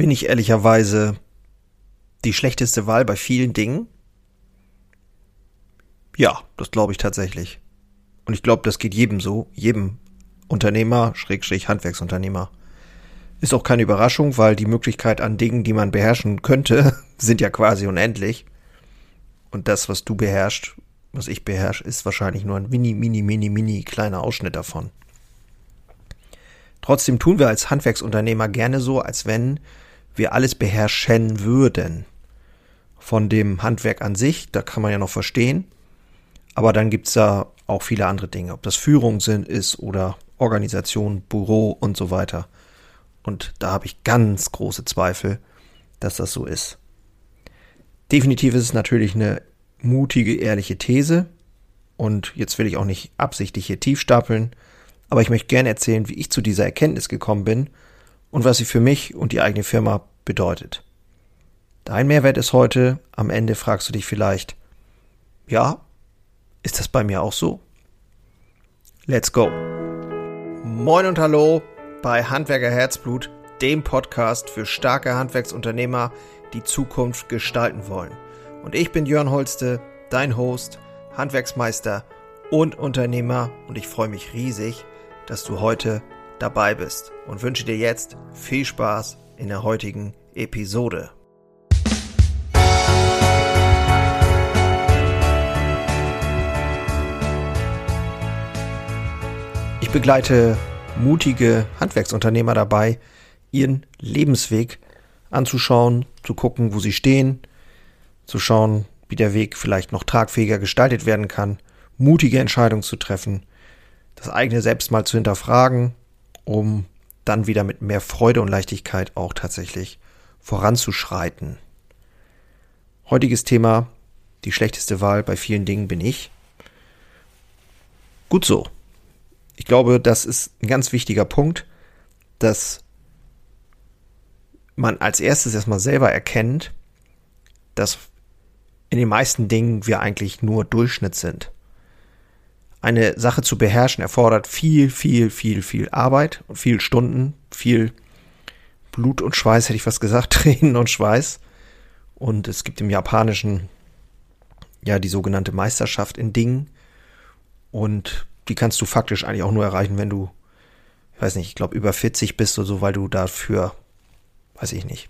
bin ich ehrlicherweise die schlechteste Wahl bei vielen Dingen? Ja, das glaube ich tatsächlich. Und ich glaube, das geht jedem so, jedem Unternehmer, Schrägstrich Handwerksunternehmer. Ist auch keine Überraschung, weil die Möglichkeit an Dingen, die man beherrschen könnte, sind ja quasi unendlich. Und das, was du beherrschst, was ich beherrsche, ist wahrscheinlich nur ein mini, mini, mini, mini kleiner Ausschnitt davon. Trotzdem tun wir als Handwerksunternehmer gerne so, als wenn wir alles beherrschen würden. Von dem Handwerk an sich, da kann man ja noch verstehen. Aber dann gibt's da auch viele andere Dinge, ob das Führung sind, ist oder Organisation, Büro und so weiter. Und da habe ich ganz große Zweifel, dass das so ist. Definitiv ist es natürlich eine mutige, ehrliche These. Und jetzt will ich auch nicht absichtlich hier tief stapeln, aber ich möchte gerne erzählen, wie ich zu dieser Erkenntnis gekommen bin und was sie für mich und die eigene Firma bedeutet. Dein Mehrwert ist heute, am Ende fragst du dich vielleicht, ja, ist das bei mir auch so? Let's go. Moin und hallo bei Handwerker Herzblut, dem Podcast für starke Handwerksunternehmer, die Zukunft gestalten wollen. Und ich bin Jörn Holste, dein Host, Handwerksmeister und Unternehmer und ich freue mich riesig, dass du heute dabei bist und wünsche dir jetzt viel Spaß in der heutigen Episode. Ich begleite mutige Handwerksunternehmer dabei, ihren Lebensweg anzuschauen, zu gucken, wo sie stehen, zu schauen, wie der Weg vielleicht noch tragfähiger gestaltet werden kann, mutige Entscheidungen zu treffen das eigene Selbst mal zu hinterfragen, um dann wieder mit mehr Freude und Leichtigkeit auch tatsächlich voranzuschreiten. Heutiges Thema, die schlechteste Wahl bei vielen Dingen bin ich. Gut so. Ich glaube, das ist ein ganz wichtiger Punkt, dass man als erstes erstmal selber erkennt, dass in den meisten Dingen wir eigentlich nur Durchschnitt sind eine Sache zu beherrschen erfordert viel, viel, viel, viel Arbeit und viel Stunden, viel Blut und Schweiß, hätte ich was gesagt, Tränen und Schweiß. Und es gibt im Japanischen ja die sogenannte Meisterschaft in Dingen. Und die kannst du faktisch eigentlich auch nur erreichen, wenn du, ich weiß nicht, ich glaube über 40 bist oder so, weil du dafür, weiß ich nicht,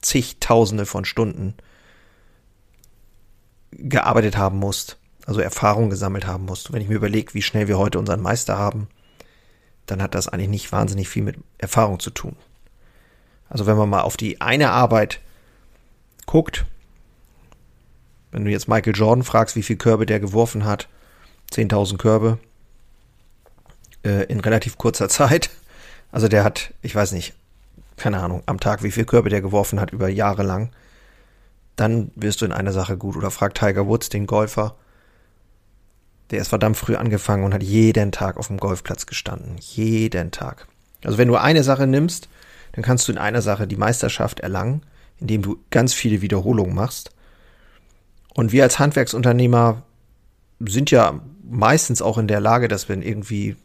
zigtausende von Stunden gearbeitet haben musst also Erfahrung gesammelt haben musst. Wenn ich mir überlege, wie schnell wir heute unseren Meister haben, dann hat das eigentlich nicht wahnsinnig viel mit Erfahrung zu tun. Also wenn man mal auf die eine Arbeit guckt, wenn du jetzt Michael Jordan fragst, wie viel Körbe der geworfen hat, 10.000 Körbe äh, in relativ kurzer Zeit. Also der hat, ich weiß nicht, keine Ahnung, am Tag, wie viel Körbe der geworfen hat über Jahre lang. Dann wirst du in einer Sache gut. Oder frag Tiger Woods, den Golfer, der ist verdammt früh angefangen und hat jeden Tag auf dem Golfplatz gestanden. Jeden Tag. Also wenn du eine Sache nimmst, dann kannst du in einer Sache die Meisterschaft erlangen, indem du ganz viele Wiederholungen machst. Und wir als Handwerksunternehmer sind ja meistens auch in der Lage, dass wir irgendwie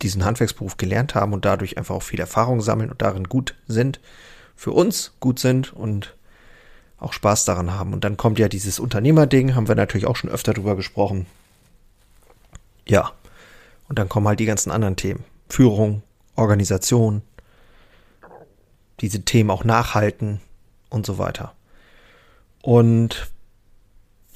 diesen Handwerksberuf gelernt haben und dadurch einfach auch viel Erfahrung sammeln und darin gut sind, für uns gut sind und auch Spaß daran haben. Und dann kommt ja dieses Unternehmerding, haben wir natürlich auch schon öfter drüber gesprochen. Ja. Und dann kommen halt die ganzen anderen Themen. Führung, Organisation, diese Themen auch nachhalten und so weiter. Und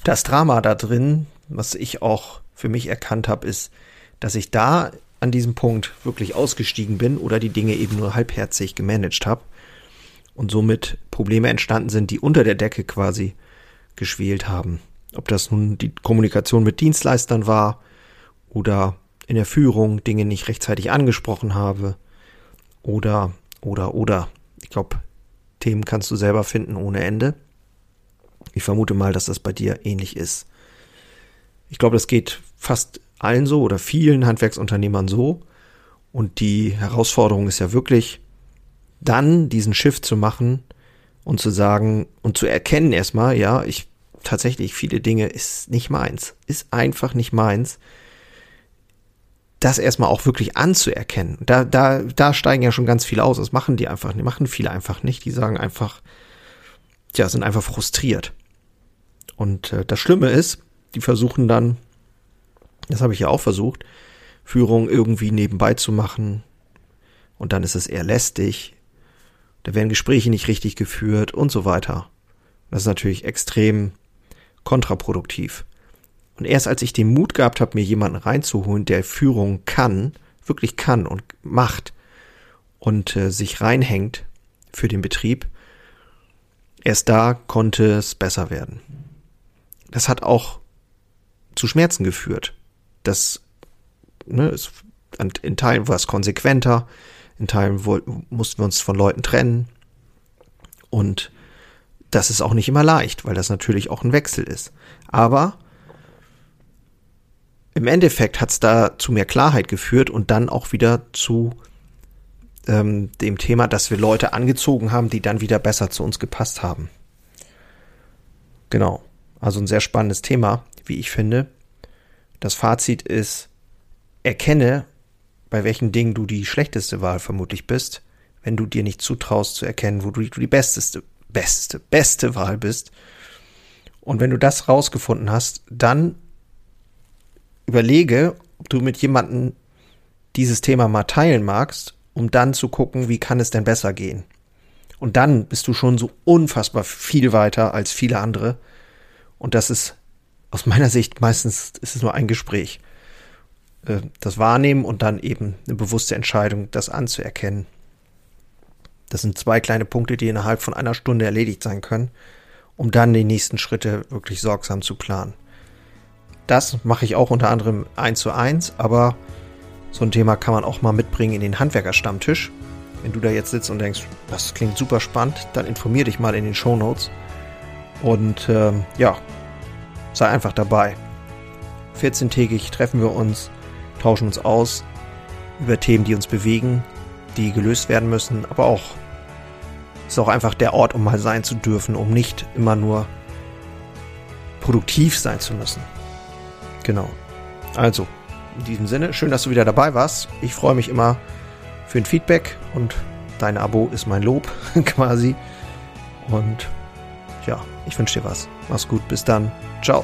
das Drama da drin, was ich auch für mich erkannt habe, ist, dass ich da an diesem Punkt wirklich ausgestiegen bin oder die Dinge eben nur halbherzig gemanagt habe und somit Probleme entstanden sind, die unter der Decke quasi geschwelt haben. Ob das nun die Kommunikation mit Dienstleistern war oder in der Führung Dinge nicht rechtzeitig angesprochen habe oder, oder, oder. Ich glaube, Themen kannst du selber finden ohne Ende. Ich vermute mal, dass das bei dir ähnlich ist. Ich glaube, das geht fast allen so oder vielen Handwerksunternehmern so. Und die Herausforderung ist ja wirklich, dann diesen Shift zu machen und zu sagen und zu erkennen erstmal, ja, ich tatsächlich viele Dinge ist nicht meins, ist einfach nicht meins. das erstmal auch wirklich anzuerkennen. Da, da, da steigen ja schon ganz viele aus. Das machen die einfach nicht, machen viele einfach nicht. Die sagen einfach, ja, sind einfach frustriert. Und äh, das Schlimme ist, die versuchen dann, das habe ich ja auch versucht, Führung irgendwie nebenbei zu machen. Und dann ist es eher lästig. Da werden Gespräche nicht richtig geführt und so weiter. Das ist natürlich extrem kontraproduktiv. Und erst als ich den Mut gehabt habe, mir jemanden reinzuholen, der Führung kann, wirklich kann und macht und äh, sich reinhängt für den Betrieb, erst da konnte es besser werden. Das hat auch zu Schmerzen geführt. Das ne, ist, in Teilen war es konsequenter, in Teilen mussten wir uns von Leuten trennen. Und das ist auch nicht immer leicht, weil das natürlich auch ein Wechsel ist. Aber im Endeffekt hat es da zu mehr Klarheit geführt und dann auch wieder zu ähm, dem Thema, dass wir Leute angezogen haben, die dann wieder besser zu uns gepasst haben. Genau. Also ein sehr spannendes Thema, wie ich finde. Das Fazit ist, erkenne, bei welchen Dingen du die schlechteste Wahl vermutlich bist, wenn du dir nicht zutraust zu erkennen, wo du die besteste, beste, beste Wahl bist. Und wenn du das rausgefunden hast, dann überlege, ob du mit jemandem dieses Thema mal teilen magst, um dann zu gucken, wie kann es denn besser gehen. Und dann bist du schon so unfassbar viel weiter als viele andere. Und das ist aus meiner Sicht meistens ist es nur ein Gespräch. Äh, das Wahrnehmen und dann eben eine bewusste Entscheidung, das anzuerkennen. Das sind zwei kleine Punkte, die innerhalb von einer Stunde erledigt sein können, um dann die nächsten Schritte wirklich sorgsam zu planen. Das mache ich auch unter anderem eins zu eins, aber so ein Thema kann man auch mal mitbringen in den Handwerkerstammtisch. Wenn du da jetzt sitzt und denkst, das klingt super spannend, dann informier dich mal in den Show Notes. Und ähm, ja, sei einfach dabei. 14-tägig treffen wir uns, tauschen uns aus über Themen, die uns bewegen, die gelöst werden müssen, aber auch ist auch einfach der Ort, um mal sein zu dürfen, um nicht immer nur produktiv sein zu müssen. Genau. Also, in diesem Sinne, schön, dass du wieder dabei warst. Ich freue mich immer für ein Feedback und dein Abo ist mein Lob quasi. Und ja, ich wünsche dir was. Mach's gut, bis dann. Ciao.